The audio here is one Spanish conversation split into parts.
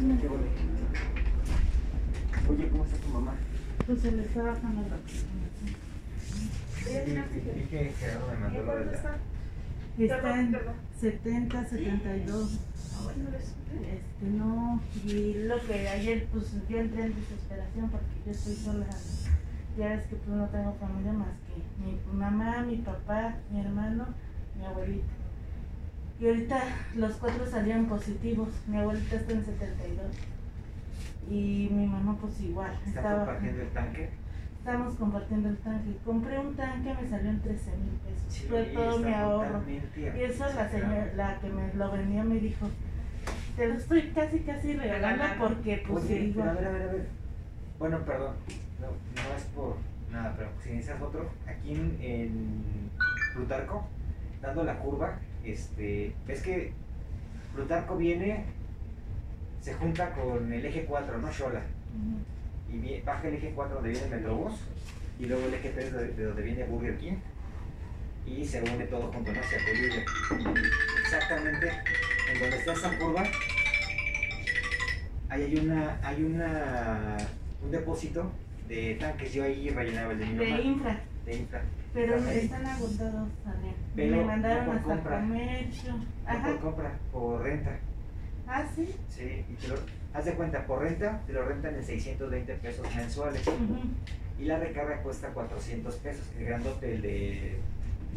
Qué. Oye, ¿cómo está tu mamá? Pues se le está bajando la Vi que Gerardo me mandó lo de la... Está en 70, 72. Este, no, y lo que ayer, pues yo entré en desesperación porque yo estoy sola. Ya es que pues no tengo familia más que mi mamá, mi papá, mi hermano, mi abuelita. Y ahorita los cuatro salían positivos. Mi abuelita está en 72. Y mi mamá pues igual. ¿Está estaba- compartiendo el tanque? Estamos compartiendo el tanque. Compré un tanque, me salió en 13 mil pesos. Sí, Fue todo mi ahorro. Y eso la señora, la que me lo vendió me dijo, te lo estoy casi casi regalando porque pues Oye, pero a ver, a ver, a ver. Bueno, perdón, no, no es por nada, pero si necesitas otro, aquí en, en Plutarco, dando la curva, este, ves que Plutarco viene, se junta con el eje 4, ¿no? Ujú, y baja el eje 4 donde viene Metrobús, y luego el eje 3 de, de donde viene Burger King, y se une todo junto, ¿no? Hacia Colilla. Exactamente, en donde está esa curva, ahí hay una, hay una, un depósito de tanques, yo ahí rellenaba el de mi mamá, de infra, de infra. pero están agotados también. Pero me no mandaron por hasta compra. comercio. No Ajá. por compra, por renta. Ah, sí. Sí, y te lo, haz de cuenta, por renta te lo rentan en 620 pesos mensuales. Y la recarga cuesta 400 pesos. El grandote, el de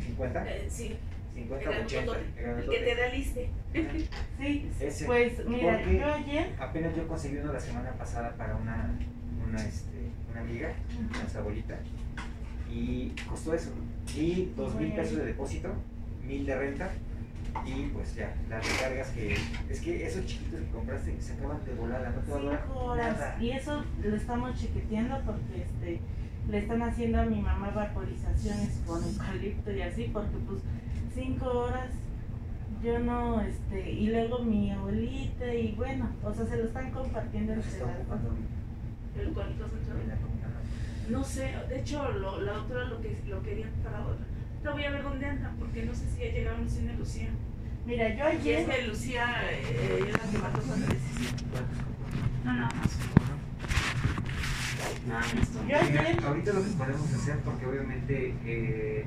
50, Eh, sí, 50, el 80. grandote, El el grandote. que te da liste. Sí, Ese. pues mira, Porque yo ayer, Apenas yo conseguí uno la semana pasada para una, una, este, una amiga, una abuelita, y costó eso. Y dos mil pesos de depósito, mil de renta, y pues ya, las recargas que. Es que esos chiquitos que compraste se acaban de volada, no te va a durar cinco horas. nada. Y eso lo estamos chiquiteando porque este le están haciendo a mi mamá vaporizaciones con eucalipto y así, porque pues cinco horas yo no, este, y luego mi abuelita y bueno, o sea, se lo están compartiendo entre las El la comunidad. No sé, de hecho lo- la doctora lo que lo quería para otra. Pero voy a ver dónde anda, porque no sé si ya llegaron Lucía y Lucía. Mira, yo Y es ayer, que Lucía eh, es la que va a. No, nada más. Nada más. yo Mira, ayer, ahorita lo que podemos hacer, porque obviamente, eh,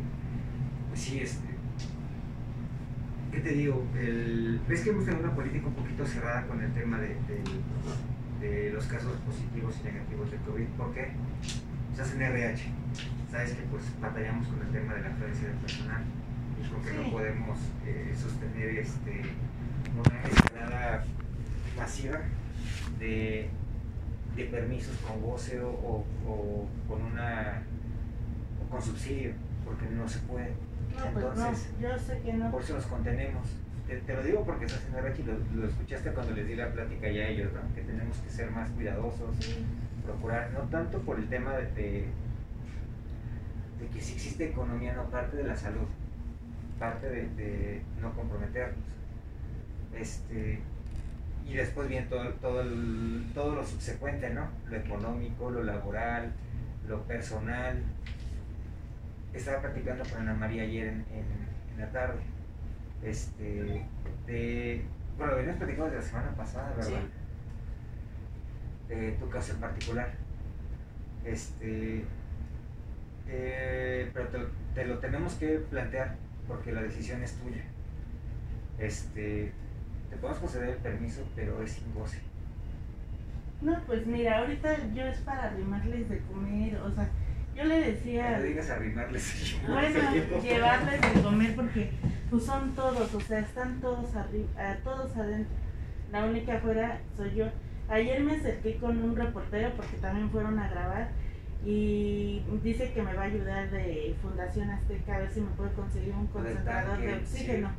pues sí, este, ¿qué te digo? El, ves que hemos tenido una política un poquito cerrada con el tema de, de- de los casos positivos y negativos de COVID. ¿Por qué? Se hacen RH. Sabes que pues batallamos con el tema de la afluencia del personal y porque Sí. no podemos eh, sostener este, una escalada masiva de, de permisos con goce o, o- o con una o con subsidio, porque no se puede. no, pues no, Entonces, yo sé que no. por eso nos contenemos. Te, te lo digo porque estás haciendo RH y lo, lo escuchaste cuando les di la plática ya a ellos, ¿no? que tenemos que ser más cuidadosos, procurar, no tanto por el tema de, de, de que si existe economía, no parte de la salud, parte de, de no comprometernos. Este, y después viene todo, todo, el- todo lo subsecuente, ¿no? Lo económico, lo laboral, lo personal. Estaba platicando con Ana María ayer en, en- la tarde. Este, de, bueno, lo veníamos platicando desde la semana pasada, ¿verdad? De tu caso en particular. Este, eh, pero te, lo- te lo tenemos que plantear porque la decisión es tuya. Este, te podemos conceder el permiso, pero es sin goce. No, pues mira, ahorita yo es para arrimarles de comer, o sea, yo le No decía, le digas arrimarles. bueno, llevarles de comer porque pues son todos, o sea, están todos arriba, todos adentro. La única afuera soy yo. Ayer me acerqué con un reportero porque también fueron a grabar y dice que me va a ayudar de Fundación Azteca a ver si me puede conseguir un concentrador de oxígeno,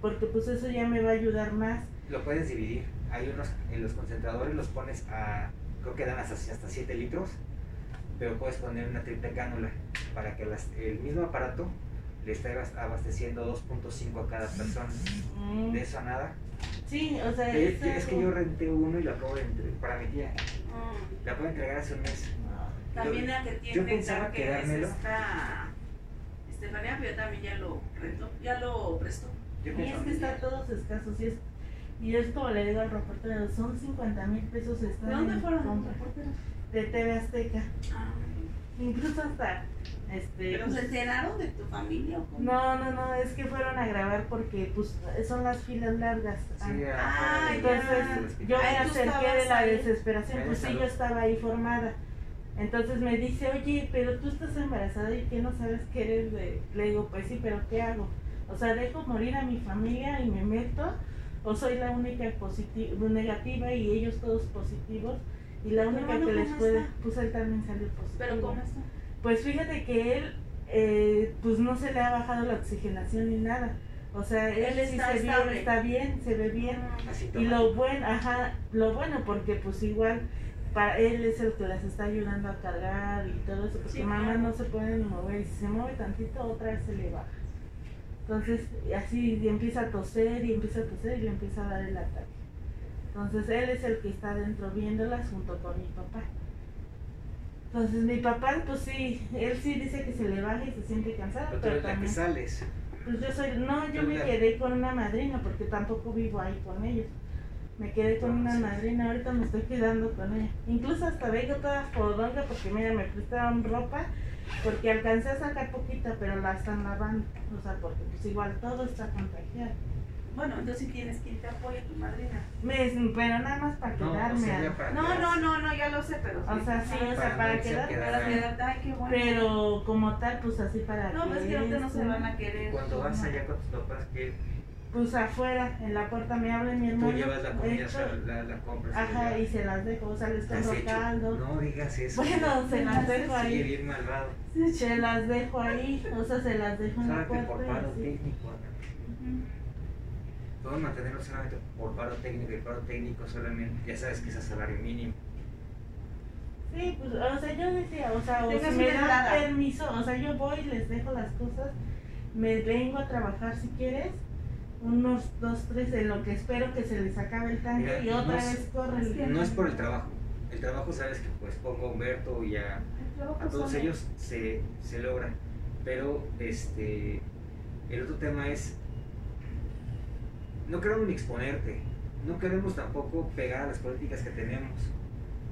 porque pues eso ya me va a ayudar más. Lo puedes dividir. Hay unos, en los concentradores los pones a, creo que dan hasta, hasta 7 litros, pero puedes poner una triple cánula para que las- el mismo aparato le esté abas- abasteciendo 2.5 a cada persona. Mm, De eso a nada. Sí, o sea, Es, es es que yo renté uno y lo acabo de entregar para mi tía. Mm. La puedo entregar hace un mes. También la que Yo tiene pensaba tanque es quedármelo. esta Estefanía, pero también ya lo rentó, ya lo prestó. Yo Y es que está todos escasos y es Y es como le digo al reportero, son 50 mil pesos. ¿De dónde fueron los reporteros? De TV Azteca. Ah. Incluso hasta este, ¿Pero se enteraron de tu familia? No, no, no, es que fueron a grabar porque pues son las filas largas. Sí, ah, entonces yo me acerqué de la desesperación, pues sí, yo estaba ahí formada. Entonces me dice, oye, pero tú estás embarazada y que no sabes que eres de... Le digo, pues sí, pero ¿qué hago? O sea, ¿dejo morir a mi familia y me meto? ¿O soy la única positiva, negativa y ellos todos positivos? Y la única que les puede... Pues él también salió positivo. ¿Pero cómo está? Pues fíjate que él, eh, pues no se le ha bajado la oxigenación ni nada. O sea, él, está, sí se ve, está bien, se ve bien. y lo bueno, ajá, lo bueno porque pues igual para él es el que las está ayudando a cargar y todo eso, porque mamá no se puede ni mover y si se mueve tantito otra vez se le baja. Entonces, así empieza a toser y empieza a toser y le empieza a dar el ataque. Entonces, él es el que está dentro viéndolas junto con mi papá. Entonces mi papá, pues sí, él sí dice que se le baja y se siente cansado. Pero, pero también, que sales. Pues yo soy, no, yo me quedé con una madrina porque tampoco vivo ahí con ellos. Me quedé con una madrina, ahorita me estoy quedando con ella. Incluso hasta vengo toda fodonga porque mira, me prestaron ropa porque alcancé a sacar poquita, pero la están lavando. O sea, porque pues igual todo está contagiado. Bueno, entonces tienes quien te apoye, tu madrina. Me, pero nada más para quedarme. No, no, no, no, ya lo sé, pero O sea, sí, o sea, para, quedarme. Para quedarte, ay, qué bueno. Pero como tal, pues así para No, pues que no se van a querer. Cuando vas allá con tus papás, ¿qué? Pues afuera, en la puerta me habla mi hermano. Tú llevas la comida, la, la compras. Ajá, y se las dejo, o sea, les estoy rotando. No digas eso. Bueno, se las dejo ahí. bien malvado. Se las dejo ahí, o sea, se las dejo en la puerta. por paro técnico, podemos mantenerlo solamente por paro técnico y paro técnico solamente, ya sabes que es a salario mínimo. Sí, pues, o sea, yo decía, o sea, o si me dan permiso, o sea, yo voy, les dejo las cosas, me vengo a trabajar si quieres, unos dos, tres, en lo que espero que se les acabe el tanque y otra vez corren. No es por el trabajo, el trabajo sabes que pues pongo a Humberto y a, a todos ellos se, se logra, pero este, el otro tema es no queremos ni exponerte, no queremos tampoco pegar a las políticas que tenemos,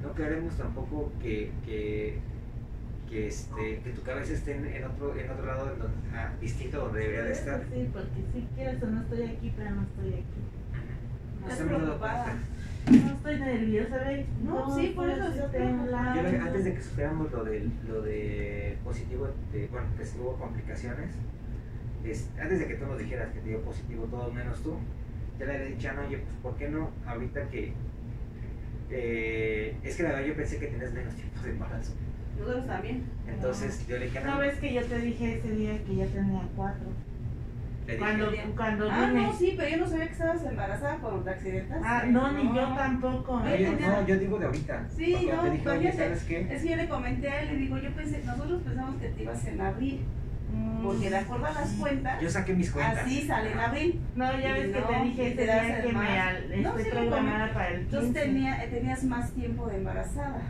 no queremos tampoco que, que, que, este, que tu cabeza esté en otro, en otro lado ah, distinto donde debería de estar. Sí, porque si quieres o no estoy aquí, pero no estoy aquí. No estoy preocupada. No estoy nerviosa, ¿ves? No, sí, por eso yo antes de que superamos lo de, lo de positivo, de, bueno, que hubo complicaciones, es, antes de que tú nos dijeras que te dio positivo todo menos tú, ya le había dicho, no, oye, pues ¿por qué no ahorita que... Eh, es que la verdad yo pensé que tenías menos tiempo de embarazo. Nosotros también. Entonces yo le dije, no. ves que yo te dije ese día que ya tenía cuatro? Le cuando, cuando ah, no, sí, pero yo no sabía que estabas embarazada por un accidente. Ah, no, ni yo tampoco. No, yo, no, yo digo de ahorita. Sí, no, te dije, ¿sabes qué? Es que yo le comenté a él, le digo, yo pensé, nosotros pensamos que te ibas en abril. Porque de acuerdo a las cuentas, yo saqué mis cuentas. Así sale en abril. No, ya ves que te dije te día que me no, estoy programada para el 15. Entonces tenía, tenías más tiempo de embarazada.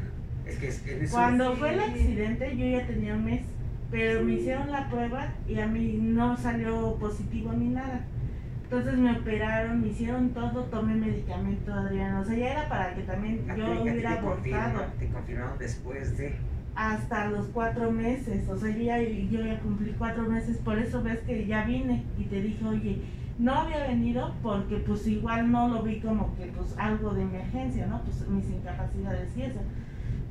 Es que es, es Cuando fue el accidente yo ya tenía un mes, pero me hicieron la prueba y a mí no salió positivo ni nada. Entonces me operaron, me hicieron todo, tomé medicamento, Adriana. O sea, ya era para que también yo hubiera abortado. Te confirmaron después de hasta los cuatro meses, o sea, yo ya, yo ya cumplí cuatro meses, por eso ves que ya vine y te dije, oye, no había venido porque pues igual no lo vi como que pues algo de emergencia, ¿no? Pues mis incapacidades y eso.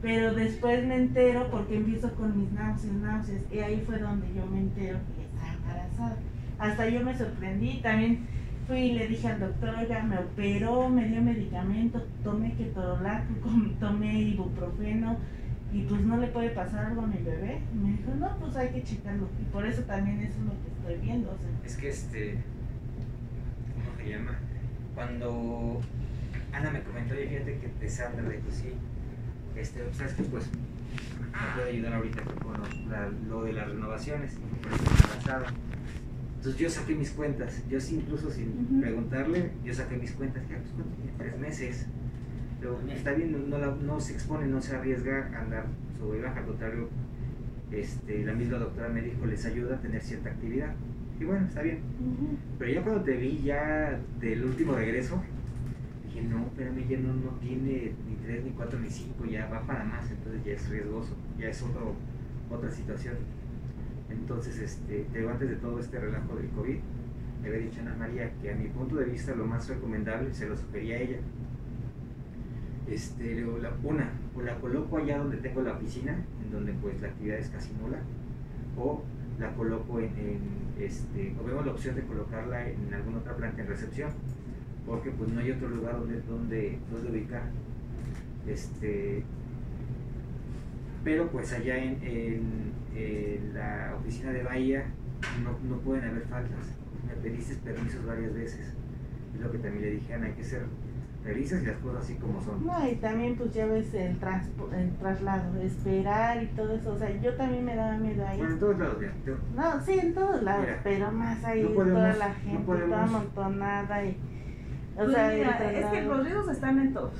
Pero después me entero porque empiezo con mis náuseas, náuseas, y ahí fue donde yo me entero que estaba embarazada. Hasta yo me sorprendí, también fui y le dije al doctor, oiga, me operó, me dio medicamento, tomé ketorolaco, tomé ibuprofeno, y pues no le puede pasar algo a mi bebé. me dijo, no, pues hay que checarlo. Y por eso también eso es lo que estoy viendo. O sea. Es que este, ¿cómo se llama? Cuando Ana me comentó, oye, fíjate que te Sandra le dijo, sí, este, pues, sabes que pues me puede ayudar ahorita con lo, lo de las renovaciones, embarazada. Entonces yo saqué mis cuentas, yo sí, incluso sin preguntarle, yo saqué mis cuentas, ya pues tres meses está bien, no, no, se expone, no se arriesga a andar sobre baja, al contrario, este, la misma doctora me dijo, les ayuda a tener cierta actividad. Y bueno, está bien. Pero ya cuando te vi ya del último regreso, dije, no, pero ya no, no tiene ni 3, ni 4, ni 5, ya va para más, entonces ya es riesgoso, ya es otro, otra situación. Entonces, este, antes de todo este relajo del COVID, le había dicho a Ana María que a mi punto de vista lo más recomendable, se lo sugería a ella, este, la, una, o la coloco allá donde tengo la piscina, en donde pues la actividad es casi nula, o la coloco en, este, o vemos la opción de colocarla en alguna otra planta en recepción, porque pues no hay otro lugar donde, donde, ubicar. Este, pero pues allá en, en, la oficina de Bahía no, no, pueden haber faltas. Me pediste permisos varias veces. Es lo que también le dije, Ana, hay que ser revisas y las cosas así como son. No, y también pues ya ves el, el traslado, esperar y todo eso, o sea, yo también me daba miedo ahí. Bueno, en todos lados, mira. No, sí, en todos lados, pero más ahí toda la gente, toda amontonada y... O pues sea, es que los ríos están en todos.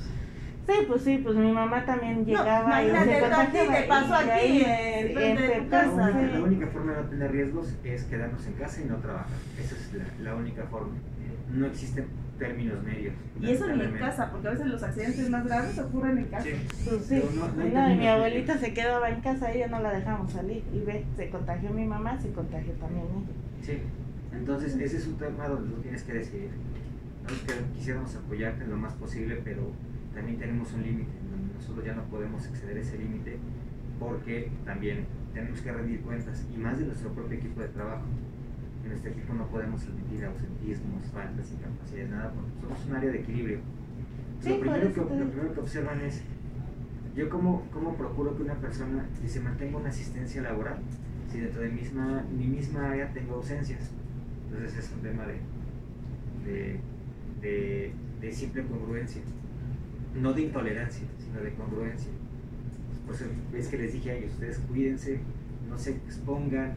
Sí, pues sí, pues mi mamá también llegaba y se te pasó aquí en, en, casa. La única, forma de no tener riesgos es quedarnos en casa y no trabajar. Esa es la, la única forma. No existen términos medios. Y eso ni en casa, porque a veces los accidentes más graves ocurren en casa. Sí, pues sí. No, mi abuelita se quedaba en casa, ella no la dejamos salir. Y ve, se contagió mi mamá, se contagió también ella. Sí, entonces ese es un tema donde tú tienes que decidir. Nosotros quisiéramos apoyarte lo más posible, pero también tenemos un límite. Nosotros ya no podemos exceder ese límite porque también tenemos que rendir cuentas y más de nuestro propio equipo de trabajo en este equipo no podemos admitir ausentismos, faltas, incapacidades, nada, porque somos un área de equilibrio. lo, primero que, lo primero que observan es, yo cómo, cómo procuro que una persona se mantenga una asistencia laboral si dentro de misma, mi misma área tengo ausencias. Entonces es un tema de, de, de, simple congruencia, no de intolerancia, sino de congruencia. Por eso es que les dije a ellos, ustedes cuídense, no se expongan,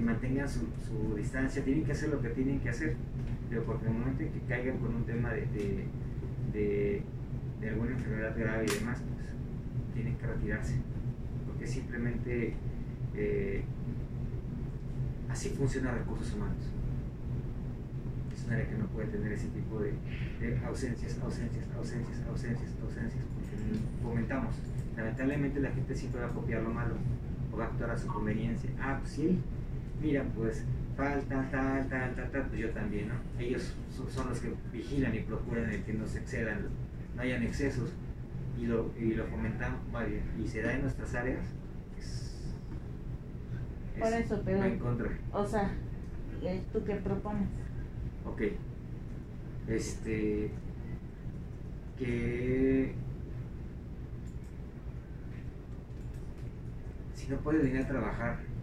mantengan su, su, distancia, tienen que hacer lo que tienen que hacer, pero porque el momento en que caigan con un tema de, de, de, alguna enfermedad grave y demás, pues tienen que retirarse, porque simplemente eh, así funciona recursos humanos. Es un área que no puede tener ese tipo de, ausencias, ausencias, ausencias, ausencias, ausencias, porque fomentamos. Lamentablemente la gente siempre va a copiar lo malo o va a actuar a su conveniencia. Ah, pues sí, mira, pues falta, tal, tal, tal, tal, pues yo también, ¿no? Ellos son los que vigilan y procuran el que no se excedan, no hayan excesos y lo, y lo fomentamos, vale, y se da en nuestras áreas, Por eso, pero, en contra. o sea, eh, ¿tú qué propones? Ok, este, que si no puedes venir a trabajar,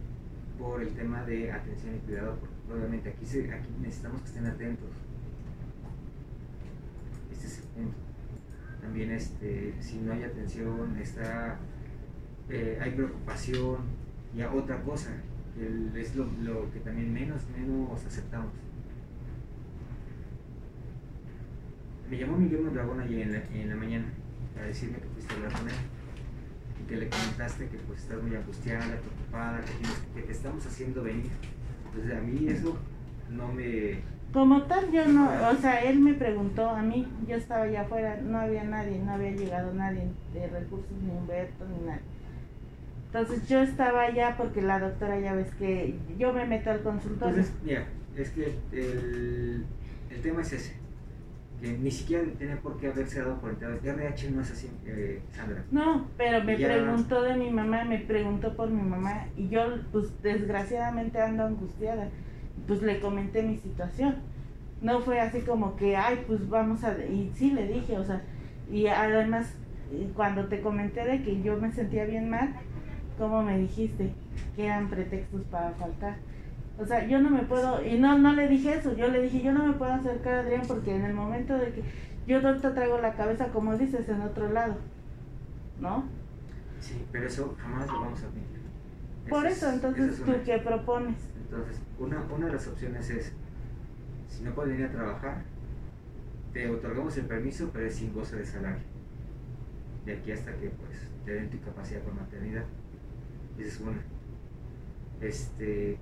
por el tema de atención y cuidado, porque obviamente aquí, se, aquí necesitamos que estén atentos. Este es el punto. También este, si no hay atención, está, eh, hay preocupación y otra cosa, que es lo, lo, que también menos, menos aceptamos. Me llamó Miguel Mondragón ayer en la, en la mañana para decirme que fuiste a hablar con él que le comentaste que pues estás muy angustiada, preocupada, que, te estamos haciendo venir. Entonces a mí eso no me... Como tal, yo no, o sea, él me preguntó a mí, yo estaba allá afuera, no había nadie, no había llegado nadie de recursos, ni Humberto, ni nadie. Entonces yo estaba allá porque la doctora ya ves que yo me meto al consultorio. Entonces, mira, es que el, el tema es ese ni siquiera tiene por qué haberse dado por enterado. RH no es así, eh, Sandra. No, pero me preguntó de mi mamá, me preguntó por mi mamá y yo pues desgraciadamente ando angustiada. Pues le comenté mi situación. No fue así como que, ay, pues vamos a... Y sí le dije, o sea, y además cuando te comenté de que yo me sentía bien mal, ¿cómo me dijiste? Que eran pretextos para faltar. O sea, yo no me puedo, y no, no le dije eso, yo le dije, yo no me puedo acercar a Adrián porque en el momento de que yo ahorita traigo la cabeza, como dices, en otro lado, ¿no? Sí, pero eso jamás lo vamos a admitir. Por eso, entonces, ¿tú qué propones? Entonces, una, una de las opciones es, si no puedes venir a trabajar, te otorgamos el permiso, pero es sin goce de salario. De aquí hasta que pues te den tu capacidad por maternidad. Esa es una. Este,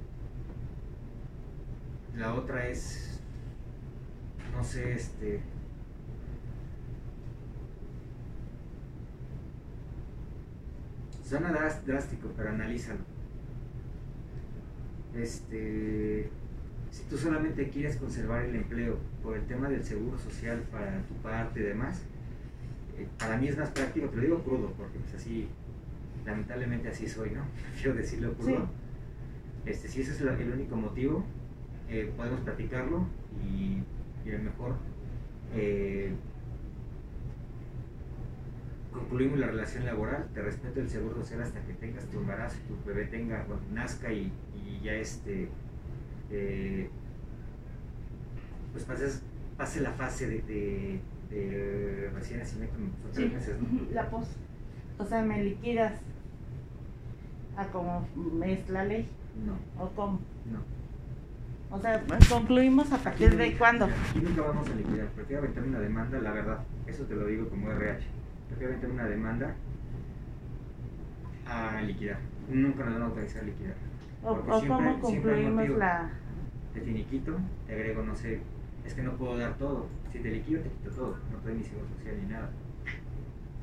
la otra es, no sé, este... Suena drástico, pero analízalo. Este, si tú solamente quieres conservar el empleo por el tema del seguro social para tu parte y demás, eh, para mí es más práctico, te lo digo crudo, porque pues así, lamentablemente así soy, ¿no? Quiero decirlo crudo. Sí. Este, si ese es el único motivo, eh, podemos platicarlo y, y a lo mejor eh, concluimos la relación laboral, te respeto el seguro social hasta que tengas tu embarazo, tu bebé tenga, nazca y, ya este, eh, pues pases, pase la fase de, de, recién nacimiento, sí, La pos, o sea, me liquidas a como es la ley. No. ¿O cómo? No. O sea, concluimos a partir de cuándo. Aquí nunca vamos a liquidar, prefiero aventar una demanda, la verdad, eso te lo digo como RH prefiero meter una demanda a liquidar. Nunca nos van a autorizar a liquidar. O, o cómo concluimos la... Te finiquito, te agrego, no sé, es que no puedo dar todo. Si te liquido, te quito todo. No doy ni seguro social ni nada.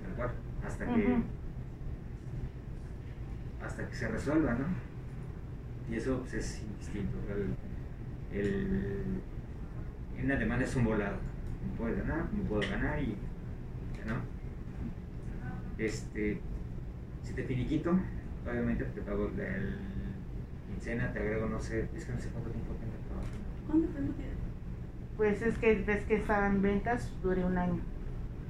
Tal cual. Hasta que. Hasta que se resuelva, ¿no? Y eso pues, es indistinto. El, el, una demanda es un volado. No puedes ganar, no puedo ganar y. ¿no? Este, si te finiquito, obviamente te pago el quincena, te agrego, no sé, es que no sé cuánto tiempo tengo trabajando. ¿Cuánto tiempo Pues es que ves que estaba en ventas, dure un año.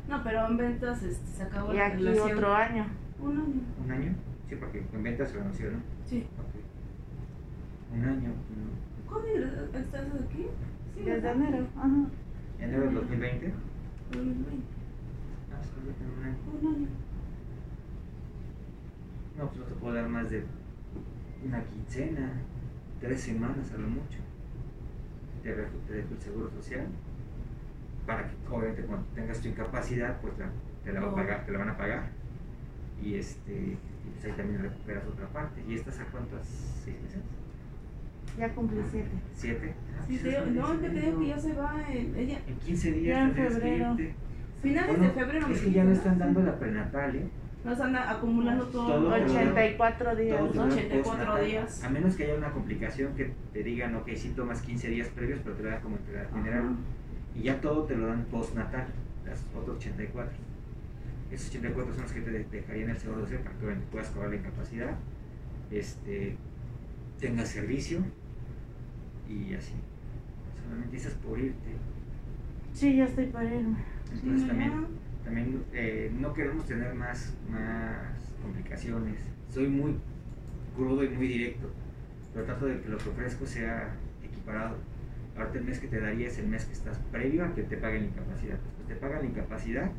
No, pero en ventas este, se acabó y aquí otro año. Un año. ¿Un año? Sí, porque en ventas se renunció, ¿no? Sí. Un año. ¿Cuándo estás aquí? Sí, Desde enero. Ajá. ¿Enero del 2020? 2020. Ah, solo un año. Un año. No, pues no te puedo dar más de una quincena, tres semanas a lo mucho. Te dejo, el seguro social para que obviamente cuando tengas tu incapacidad pues te, la va a pagar, te la van a pagar y este y pues ahí también recuperas otra parte. ¿Y estas a cuántas? ¿Seis meses? Ya cumplí siete. ¿Siete? sí, te, no, es que te digo que ya se va en, ella. En 15 días. Ya en febrero. Finales de febrero. Es que ya no están dando la prenatal, ¿eh? Nos anda acumulando todo, 84 días. 84 días. A menos que haya una complicación que te digan, ok, sí tomas 15 días previos, pero te lo dan como enfermedad general. Y ya todo te lo dan postnatal, las otras 84. Esos 84 son los que te dejarían el seguro social para que puedas cobrar la incapacidad, este, tengas servicio y así. Solamente dices por irte. Sí, ya estoy por irme. Entonces también también eh, no queremos tener más, más complicaciones. Soy muy crudo y muy directo, pero trato de que lo que ofrezco sea equiparado. Ahorita el mes que te daría es el mes que estás previo a que te paguen la incapacidad. Pues te pagan la incapacidad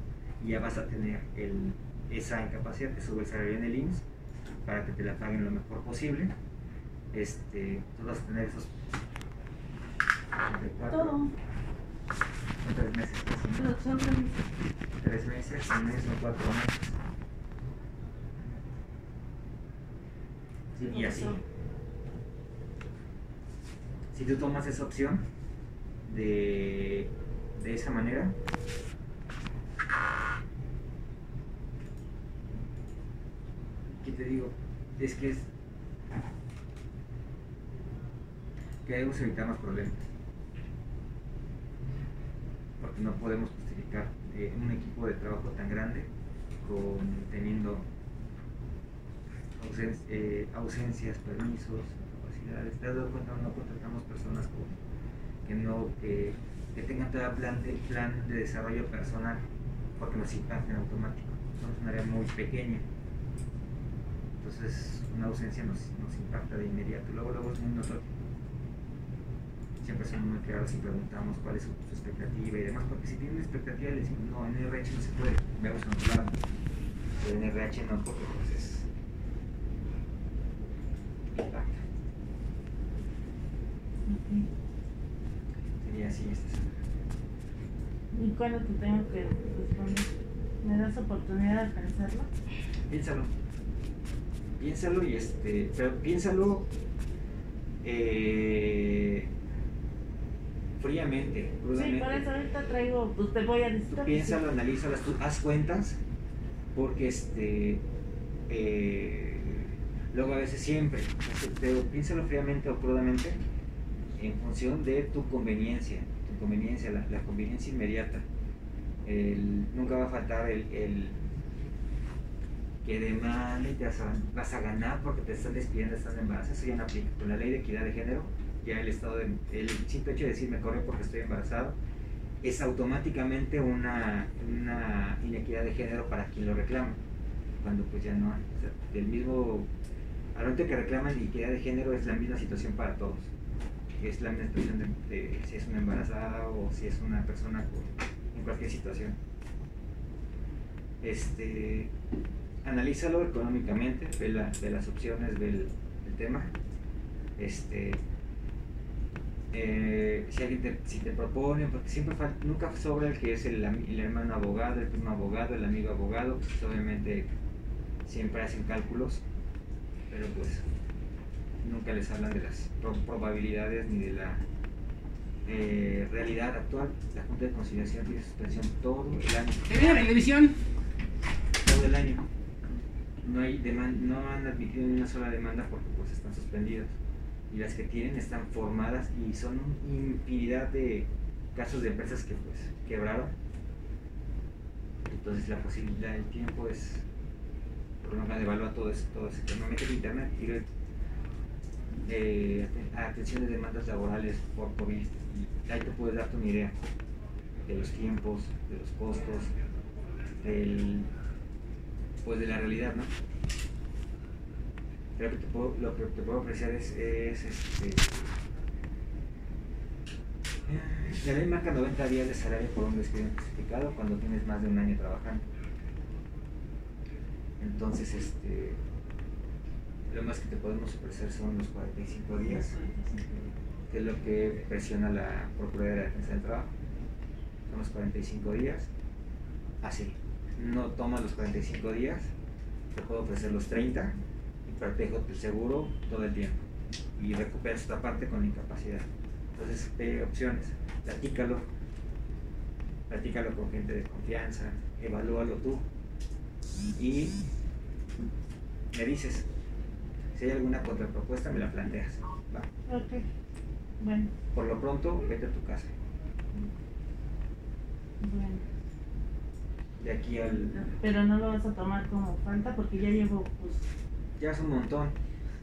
y ya vas a tener el, esa incapacidad, te sube el salario en el IMSS para que te la paguen lo mejor posible. Este, tú vas a tener esos Todo. tres meses. Son tres meses tres meses, un mes o cuatro meses. y así. Si tú tomas esa opción de, de esa manera, ¿qué te digo? Es que es que debemos evitar más problemas. No podemos justificar eh, un equipo de trabajo tan grande, con, teniendo eh, ausencias, permisos, capacidades. ¿Te has dado cuenta? No contratamos personas que, no, que, tengan todo plan de, plan de desarrollo personal, porque nos impacta en automático. Somos un área muy pequeña. Entonces, una ausencia nos, nos impacta de inmediato. Luego, luego es muy notorio siempre somos muy claros y preguntamos cuál es su, expectativa y demás, porque si tienen expectativa le decimos, no, en RH no se puede, veamos en otro lado. Pero en RH no, porque pues es impacta. Sería así esta ¿Y cuándo te tengo que responder? ¿Me das oportunidad de pensarlo? Piénsalo. Piénsalo y este, pero piénsalo eh, fríamente, crudamente. Sí, por eso ahorita traigo, pues te voy a decir. Tú piénsalo, analízalas, tú haz cuentas, porque este, eh, luego a veces siempre, pero piénsalo fríamente o crudamente en función de tu conveniencia, tu conveniencia, la, conveniencia inmediata. nunca va a faltar el, que demande te vas a, ganar porque te están despidiendo, están embarazadas, eso ya no aplica. Con la ley de equidad de género, el simple hecho de decir me corre porque estoy embarazado, es automáticamente una, inequidad de género para quien lo reclama, cuando pues ya no hay. del mismo, al momento que reclaman inequidad de género es la misma situación para todos. Es la misma situación de, si es una embarazada o si es una persona en cualquier situación. Este, analízalo económicamente, ve, las opciones, ve el, tema. Este, eh, si alguien te, si te propone, porque siempre nunca sobra el que es el, hermano abogado, el primo abogado, el amigo abogado, pues obviamente siempre hacen cálculos, pero pues nunca les hablan de las probabilidades ni de la eh, realidad actual. La Junta de Conciliación tiene suspensión todo el año. ¿Qué la televisión? Todo el año. No, hay no han admitido ni una sola demanda porque pues están suspendidas y las que tienen están formadas y son infinidad de casos de empresas que pues quebraron. Entonces la posibilidad del tiempo es de evaluar todo eso, todo eso. Normalmente en internet y eh, atención de demandas laborales por COVID y ahí te puedes darte una idea de los tiempos, de los costos, del pues de la realidad, ¿no? Creo que te puedo, lo que te puedo ofrecer es, este, la ley marca 90 días de salario por un despido justificado cuando tienes más de un año trabajando. Entonces, este, lo más que te podemos ofrecer son los 45 días, que es lo que presiona la Procuraduría de la Defensa del Trabajo. Son los 45 días. Así, no tomas los 45 días, te puedo ofrecer los 30 protejo tu seguro todo el tiempo y recuperas esta parte con incapacidad. Entonces, ve opciones, platícalo, platícalo con gente de confianza, evalúalo tú y me dices, si hay alguna contrapropuesta, me la planteas. Ok, bueno. Por lo pronto, vete a tu casa. Bueno. De aquí al... Pero no lo vas a tomar como falta porque ya llevo pues, ya es un montón.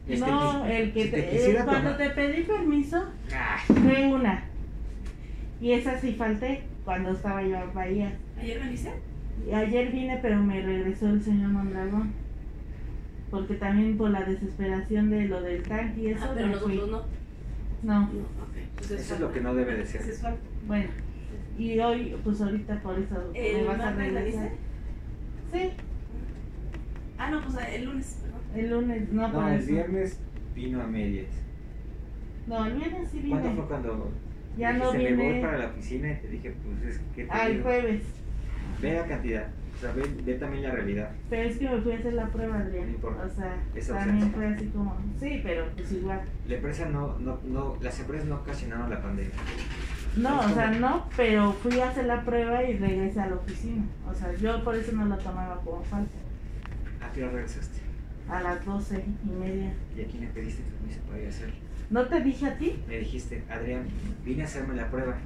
Este, no, el que te, cuando te pedí permiso, ah. fue una. Y esa sí falté cuando estaba yo en Bahía. ¿Ayer viniste? Ayer vine, pero me regresó el señor Mondragón. Porque también por la desesperación de lo del tanque y eso. Ah, pero nosotros no. No. Pues eso es lo que no debe de ser. Bueno, y hoy, pues ahorita por eso me vas a regresar. Sí. Ah, no, pues el lunes. El lunes, no, no el viernes vino a medias. No, el viernes sí vine. ¿Cuándo fue cuando ya no vine? me voy para la oficina y te dije, pues es que te Ah, el jueves. Ve la cantidad, o sea, ve, también la realidad. Pero es que me fui a hacer la prueba, Adrián. No importa. O sea, también fue así como, sí, pero pues igual. La empresa no, no, no, las empresas no ocasionaron la pandemia. No, o sea, no, pero fui a hacer la prueba y regresé a la oficina. O sea, yo por eso no la tomaba como falta. ¿A qué hora regresaste? A las doce y media. ¿Y a quién le pediste permiso para ir a hacer? ¿No te dije a ti? Me dijiste, Adrián, vine a hacerme la prueba.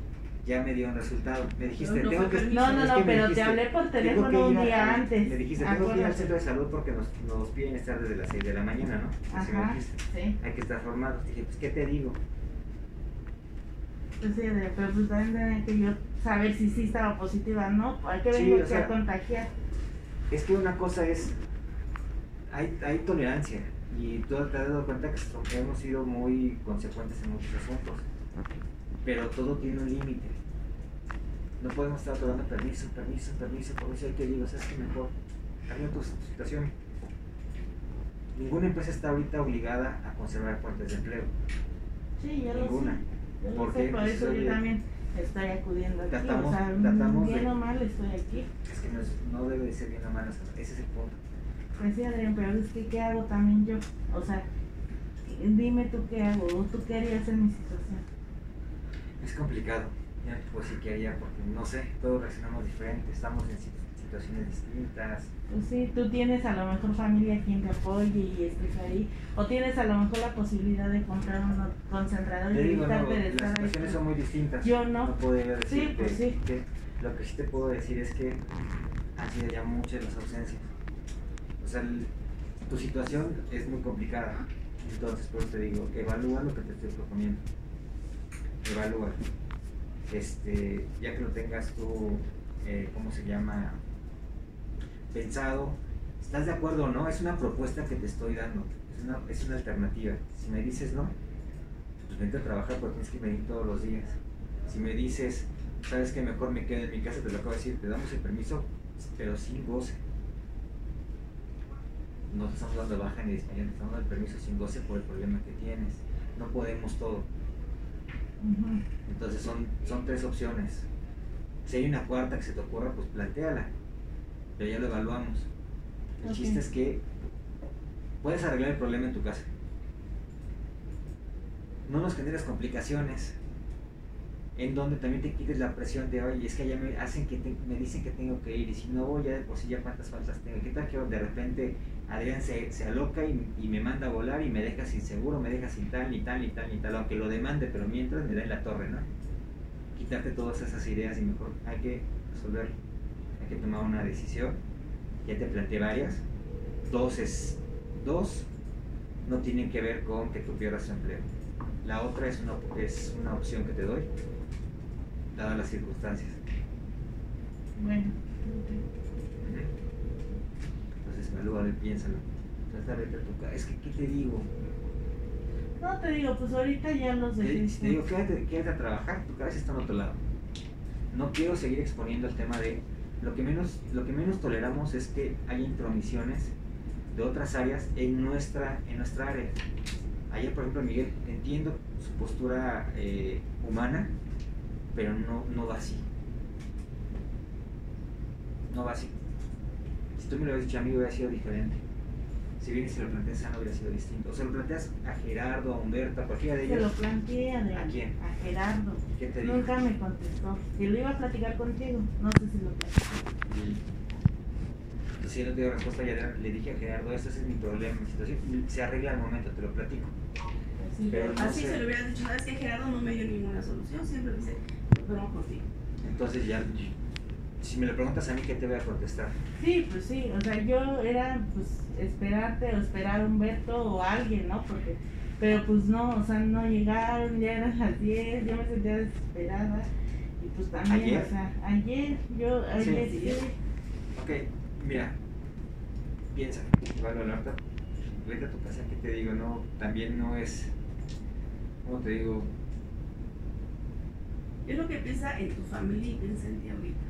Ya me dio un resultado. Me dijiste, no, tengo que. No, no, no, pero te hablé por teléfono un día antes. Me dijiste, tengo que ir al centro de salud porque nos, nos piden estar desde las 6 de la mañana, ¿no? Así Ajá, sí. Hay que estar formados. Dije, pues, ¿qué te digo? Pues sí, pero pues también tenía que yo saber si sí estaba positiva, ¿no? Hay que venir sí, a contagiar. Es que una cosa es hay, hay tolerancia y tú te has dado cuenta que hemos sido muy consecuentes en muchos asuntos, pero todo tiene un límite. No podemos estar dando permiso, permiso, permiso, por eso hay que digo, ¿sabes qué mejor? Cambia tu situación. Ninguna empresa está ahorita obligada a conservar fuentes de empleo. Sí, ya Ninguna. Lo sé. Porque por eso yo también estoy acudiendo aquí. Tratamos, o sea, tratamos bien o mal estoy aquí. Es que no, no debe de ser bien o mal, ese es el punto. Pues sí, Adrián, pero es que ¿qué hago también yo? O sea, dime tú qué hago, o tú qué harías en mi situación. Es complicado. pues sí que haría, porque no sé, todos reaccionamos diferente, estamos en situaciones distintas. Pues sí, tú tienes a lo mejor familia quien te apoye y estés ahí, o tienes a lo mejor la posibilidad de comprar un concentrador y evitarte de estar Las situaciones son muy distintas. Yo no. No sí, pues sí. que lo que sí te puedo decir es que han sido ya muchas las ausencias. O sea, tu situación es muy complicada. Entonces, por eso te digo, evalúa lo que te estoy proponiendo. Evalúa. Este, ya que lo tengas tú, eh, ¿cómo se llama? Pensado, ¿estás de acuerdo o no? Es una propuesta que te estoy dando, es una, es una alternativa. Si me dices no, pues vente a trabajar porque tienes que venir todos los días. Si me dices, sabes que mejor me quedo en mi casa, te lo acabo de decir, te damos el permiso, pero sin goce. No te estamos dando baja ni te estamos dando el permiso sin goce por el problema que tienes. No podemos todo. Entonces son, son tres opciones. Si hay una cuarta que se te ocurra, pues planteala. Pero ya lo evaluamos. El chiste es que puedes arreglar el problema en tu casa. No nos generes complicaciones en donde también te quites la presión de, oye, es que ya me hacen que me dicen que tengo que ir y si no voy ya de por sí ya cuántas faltas tengo. ¿Qué tal que de repente Adrián se, se aloca y, me manda a volar y me deja sin seguro, me deja sin tal, ni tal, ni tal, ni tal, aunque lo demande, pero mientras me da en la torre, ¿no? Quitarte todas esas ideas y mejor hay que resolver, hay que tomar una decisión. Ya te planteé varias. Dos es, dos no tienen que ver con que tú pierdas tu empleo. La otra es una, es una opción que te doy dadas las circunstancias. Bueno. Evalúalo y piénsalo. Trata de. Es que, ¿qué te digo? No te digo, pues ahorita ya los dejé. Te, te, digo, quédate, quédate a trabajar, tu cabeza está en otro lado. No quiero seguir exponiendo el tema de lo que menos, lo que menos toleramos es que haya intromisiones de otras áreas en nuestra, en nuestra área. Ayer, por ejemplo, Miguel, entiendo su postura eh, humana, pero no, no va así. No va así. Si tú me lo hubieras dicho a mí, hubiera sido diferente. Si bien si lo planteas a hubiera sido distinto. O se lo planteas a Gerardo, a Humberto, a cualquiera de ellos. Se lo planteé a, ¿A quién? A Gerardo. ¿Qué te dijo? Nunca me contestó. Y lo iba a platicar contigo. No sé si lo platicé. Entonces, si no te dio respuesta, ya le dije a Gerardo, este es mi problema, mi situación. Se arregla al momento, te lo platico. pero así se lo hubiera dicho, sabes que Gerardo no me dio ninguna solución, siempre dice, entonces ya, si me lo preguntas a mí, ¿qué te voy a contestar? Sí, pues sí, o sea, yo era pues esperarte o esperar a Humberto o alguien, ¿no? Porque, pero pues no, o sea, no llegaron, ya eran las 10, yo me sentía desesperada y pues también, ¿Ayer? o sea, ayer, yo, ayer sí. Ok, mira, piensa, igual ahorita, vete a tu casa, que te digo, no, también no es, como te digo? Es lo que piensa en tu familia y piensa en ti ahorita,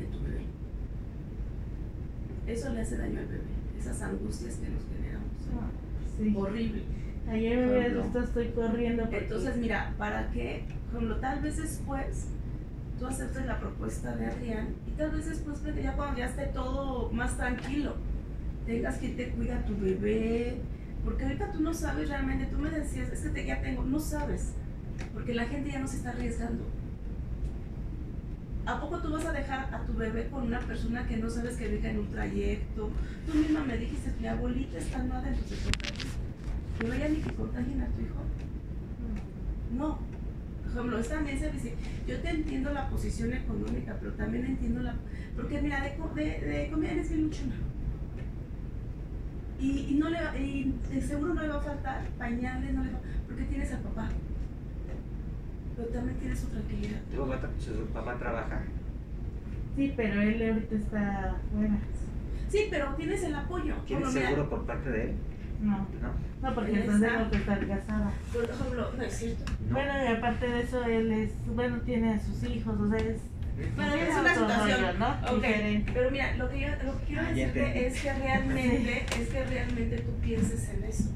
en tu bebé. Eso le hace daño al bebé, esas angustias que nos generamos. Ah, sí. Horrible. Ayer me había visto, estoy corriendo. Entonces, mira, para que, como tal vez después tú aceptes la propuesta de Adrián y tal vez después, ya cuando ya esté todo más tranquilo, tengas que te cuida tu bebé, porque ahorita tú no sabes realmente, tú me decías, es que te, ya tengo, no sabes porque la gente ya no se está arriesgando. ¿A poco tú vas a dejar a tu bebé con una persona que no sabes que venga en un trayecto? Tú misma me dijiste, mi abuelita está mal en tus ¿No vaya ni que contagien a tu hijo? No. Por ejemplo, también se dice, yo te entiendo la posición económica, pero también entiendo la... Porque mira, de, de, de comida eres bien luchona. Y, y, no le, y seguro no le va a faltar pañales, no le va, porque tienes al papá pero también tiene su tranquilidad. ¿Tu papá, su papá trabaja? Sí, pero él ahorita está fuera. Sí, pero tienes el apoyo. ¿Tienes seguro por parte de él? No. No, no porque entonces tengo que estar casada. Por ejemplo, no es cierto. Bueno, y aparte de eso, él es, bueno, tiene a sus hijos, o sea, es bueno, es una situación, ¿no? Okay. Pero mira, lo que yo lo que quiero ah, decirte es que realmente, es que realmente tú pienses en eso,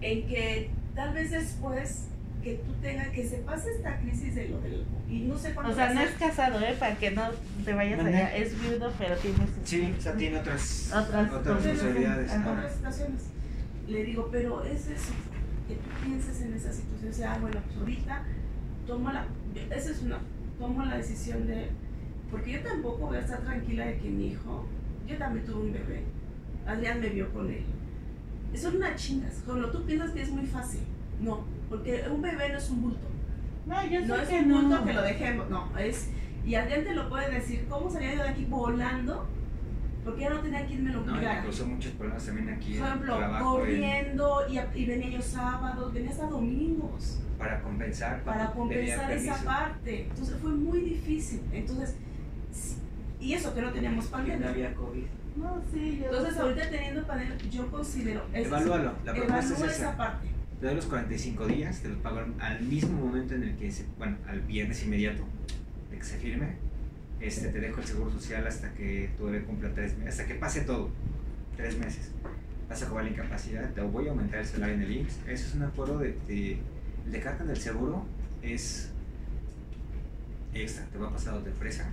en que tal vez después que tú tengas, que se pase esta crisis de lo del... Y no sé cuándo... O sea, no es casado, ¿eh? Para que no te vayas allá. Es viudo, pero tiene... Sí, o sea, tiene otras, otras, otras responsabilidades. Otras situaciones. Le digo, pero es eso, que tú pienses en esa situación. O sea, bueno, pues ahorita tomo la, esa es una, tomo la decisión de, porque yo tampoco voy a estar tranquila de que mi hijo, yo también tuve un bebé, Adrián me vio con él. Son unas chingas, cuando tú piensas que es muy fácil, no, porque un bebé no es un bulto. No, yo No sé es que un no. bulto que lo dejemos, no, es, y Adrián te lo puede decir, ¿cómo salía yo de aquí volando? Porque ya no tenía quien me lo No, cuidara. causó muchos problemas también aquí Por ejemplo, trabajo. corriendo y, venía yo sábados, venía hasta domingos para compensar. para compensar esa parte. Entonces fue muy difícil. Entonces, y eso que no teníamos Que no pandemia. había COVID. No, sí, yo Entonces ahorita teniendo pandemia, yo considero... Evalúalo. La propuesta es esa esa. parte. Te doy los 45 días, te los pago al- mismo momento en el que se, bueno, al viernes inmediato de que se firme. Este, te dejo el seguro social hasta que tu bebé cumpla tres meses, hasta que pase todo, tres meses. Vas a cobrar la incapacidad, te voy a aumentar el salario en el IMSS. Eso es un acuerdo de, de, el de carta del seguro, es extra, te va a pasar de fresa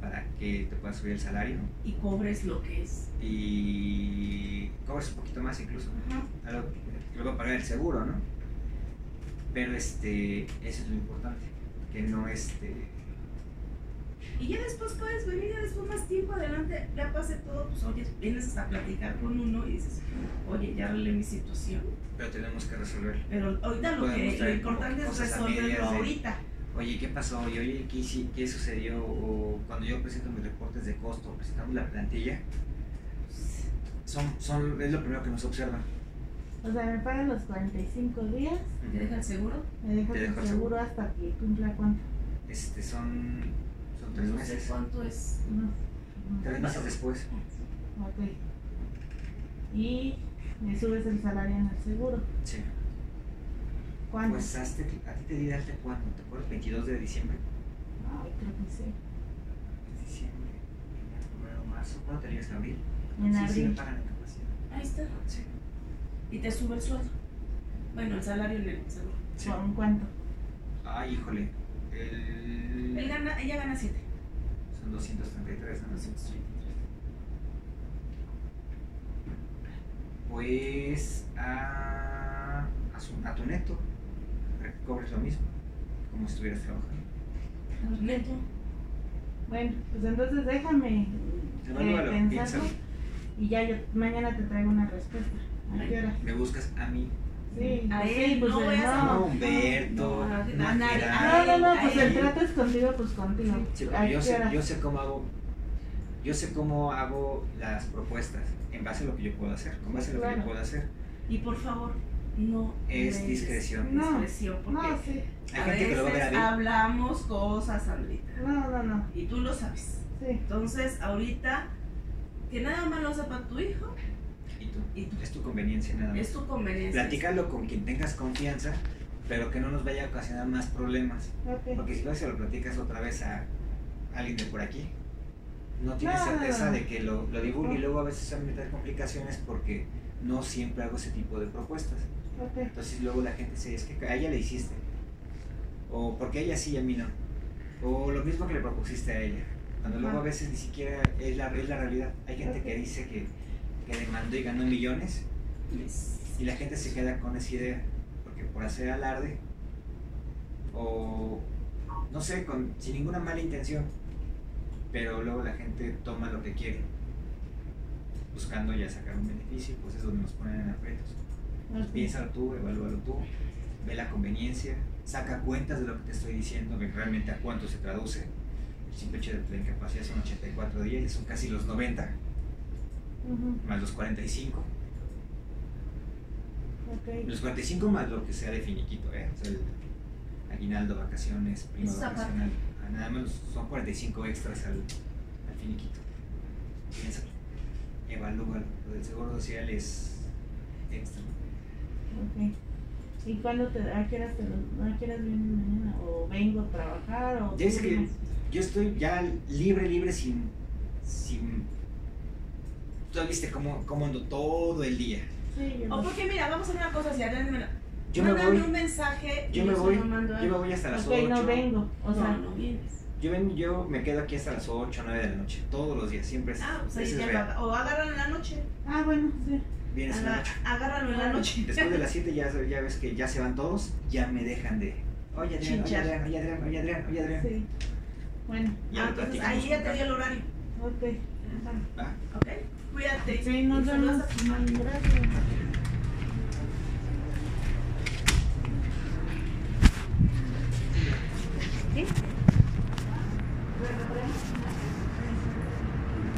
para que te puedas subir el salario Y cobres lo que es. y cobras un poquito más incluso lo que lo va a pagar el seguro, ¿no? Pero este, eso es lo importante, que no este, Y ya después puedes venir, ya después más tiempo adelante, ya pase todo, pues oye, vienes hasta platicar con uno y dices, oye, ya arreglé mi situación. pero tenemos que resolverlo. Pero ahorita lo, que, lo importante es a resolverlo de- ahorita. Oye, ¿qué pasó? Y oye, ¿qué, ¿qué sucedió? O cuando yo presento mis reportes de costo, presentamos la plantilla, son, son, es lo primero que nos observan. O sea, me pagan los 45 días, ¿Te deja el seguro? me dejas Te el seguro seguro. hasta que cumpla cuánto. Este, son, son tres No sé meses, cuánto es. No. no. tres meses después. Ok. Y me subes el salario en el seguro. Sí. ¿Cuándo? Pues hazte, a ti te di de alta cuándo, ¿te acuerdas? 22 de diciembre. Ay, creo que sí. Diciembre, enero, febrero, marzo. ¿Cuándo te llegas a abril? En sí, sí, abril. me pagan la capacidad. Ahí está. Sí. Y te sube el sueldo. Bueno, el salario en el seguro. sí. ¿Con cuánto? Ay, híjole. El... Él gana, ella gana 7. Son 233, ¿no? Pues a, a, su- a tu neto, para que cobres lo mismo, como si estuvieras trabajando. Neto. Bueno, pues entonces déjame eh, pensarlo y ya yo mañana te traigo una respuesta. Me buscas a mí. Sí, A pues él, pues no el- No, no. Humberto, no, a- no No, no, no, pues el trato es contigo, pues contigo. Sí, ¿A porque yo sé, yo sé cómo hago, yo sé cómo hago las propuestas en base a lo que yo puedo hacer, con base a lo que yo puedo hacer. Y por favor, no. Es me- discreción. No. Discreción, porque No, sí. Hay a gente que lo va a ver veces a ver. hablamos cosas, Sandrita. No, no, no. Y tú lo sabes. Sí. Entonces, ahorita, que nada más lo sepa tu hijo Y es tu conveniencia nada más. Es tu conveniencia. Platícalo con quien tengas confianza, pero que no nos vaya a ocasionar más problemas. Porque si vas y se lo platicas otra vez a alguien de por aquí, no tienes no, certeza de que lo, lo divulgue y luego a veces se van a meter complicaciones porque no siempre hago ese tipo de propuestas. Entonces luego la gente dice, es que a ella le hiciste. O porque ella sí y a mí no. O lo mismo que le propusiste a ella. Cuando luego a veces ni siquiera es la, es la realidad. Hay gente que dice que, que demandó y ganó millones y la gente se queda con esa idea. Porque por hacer alarde o no sé, con, sin ninguna mala intención. Pero luego la gente toma lo que quiere. Buscando ya sacar un beneficio, pues es donde nos ponen en aprietos. Ok. Piénsalo tú, evalúalo tú, ve la conveniencia, saca cuentas de lo que te estoy diciendo, ve realmente a cuánto se traduce. El simple hecho de la incapacidad son 84 días, y son casi los 90, Más los 45. Ok. Los 45 más lo que sea de finiquito, ¿eh? O sea, el aguinaldo, vacaciones, prima vacacional. ah, Nada más son 45 extras al, al finiquito. Piénsalo, evalúalo. Lo del seguro social es extra. Ok. ¿Y cuándo te, a qué horas te a qué horas vienes mañana? ¿O vengo a trabajar? ¿O Ya tú que yo estoy ya libre, libre, sin. sin Tú ya viste cómo, cómo ando todo el día. Sí, yo O porque mira, vamos a hacer una cosa, si Yo me voy, un mensaje yo me voy, yo me voy hasta las Ok, 8. no vengo. O sea, no, no vienes. Yo, ven, yo me quedo aquí hasta las 8, 9 de la noche, todos los días, siempre es, Ah, pues es ya real. lo- O agárralo en la noche. ah, bueno, sí. Vienes en la noche. Agárralo en la noche. Después de las 7 ya, ya ves que ya se van todos, ya me dejan de, Oye, Adrián, oye, Adrián, oye, Adrián, oye, Adrián, oye, Adrián. Sí. Bueno. Ah, entonces ahí ya te dio el horario. Ok. Va. ¿Ok? Cuídate. Sí, nos vemos. Gracias.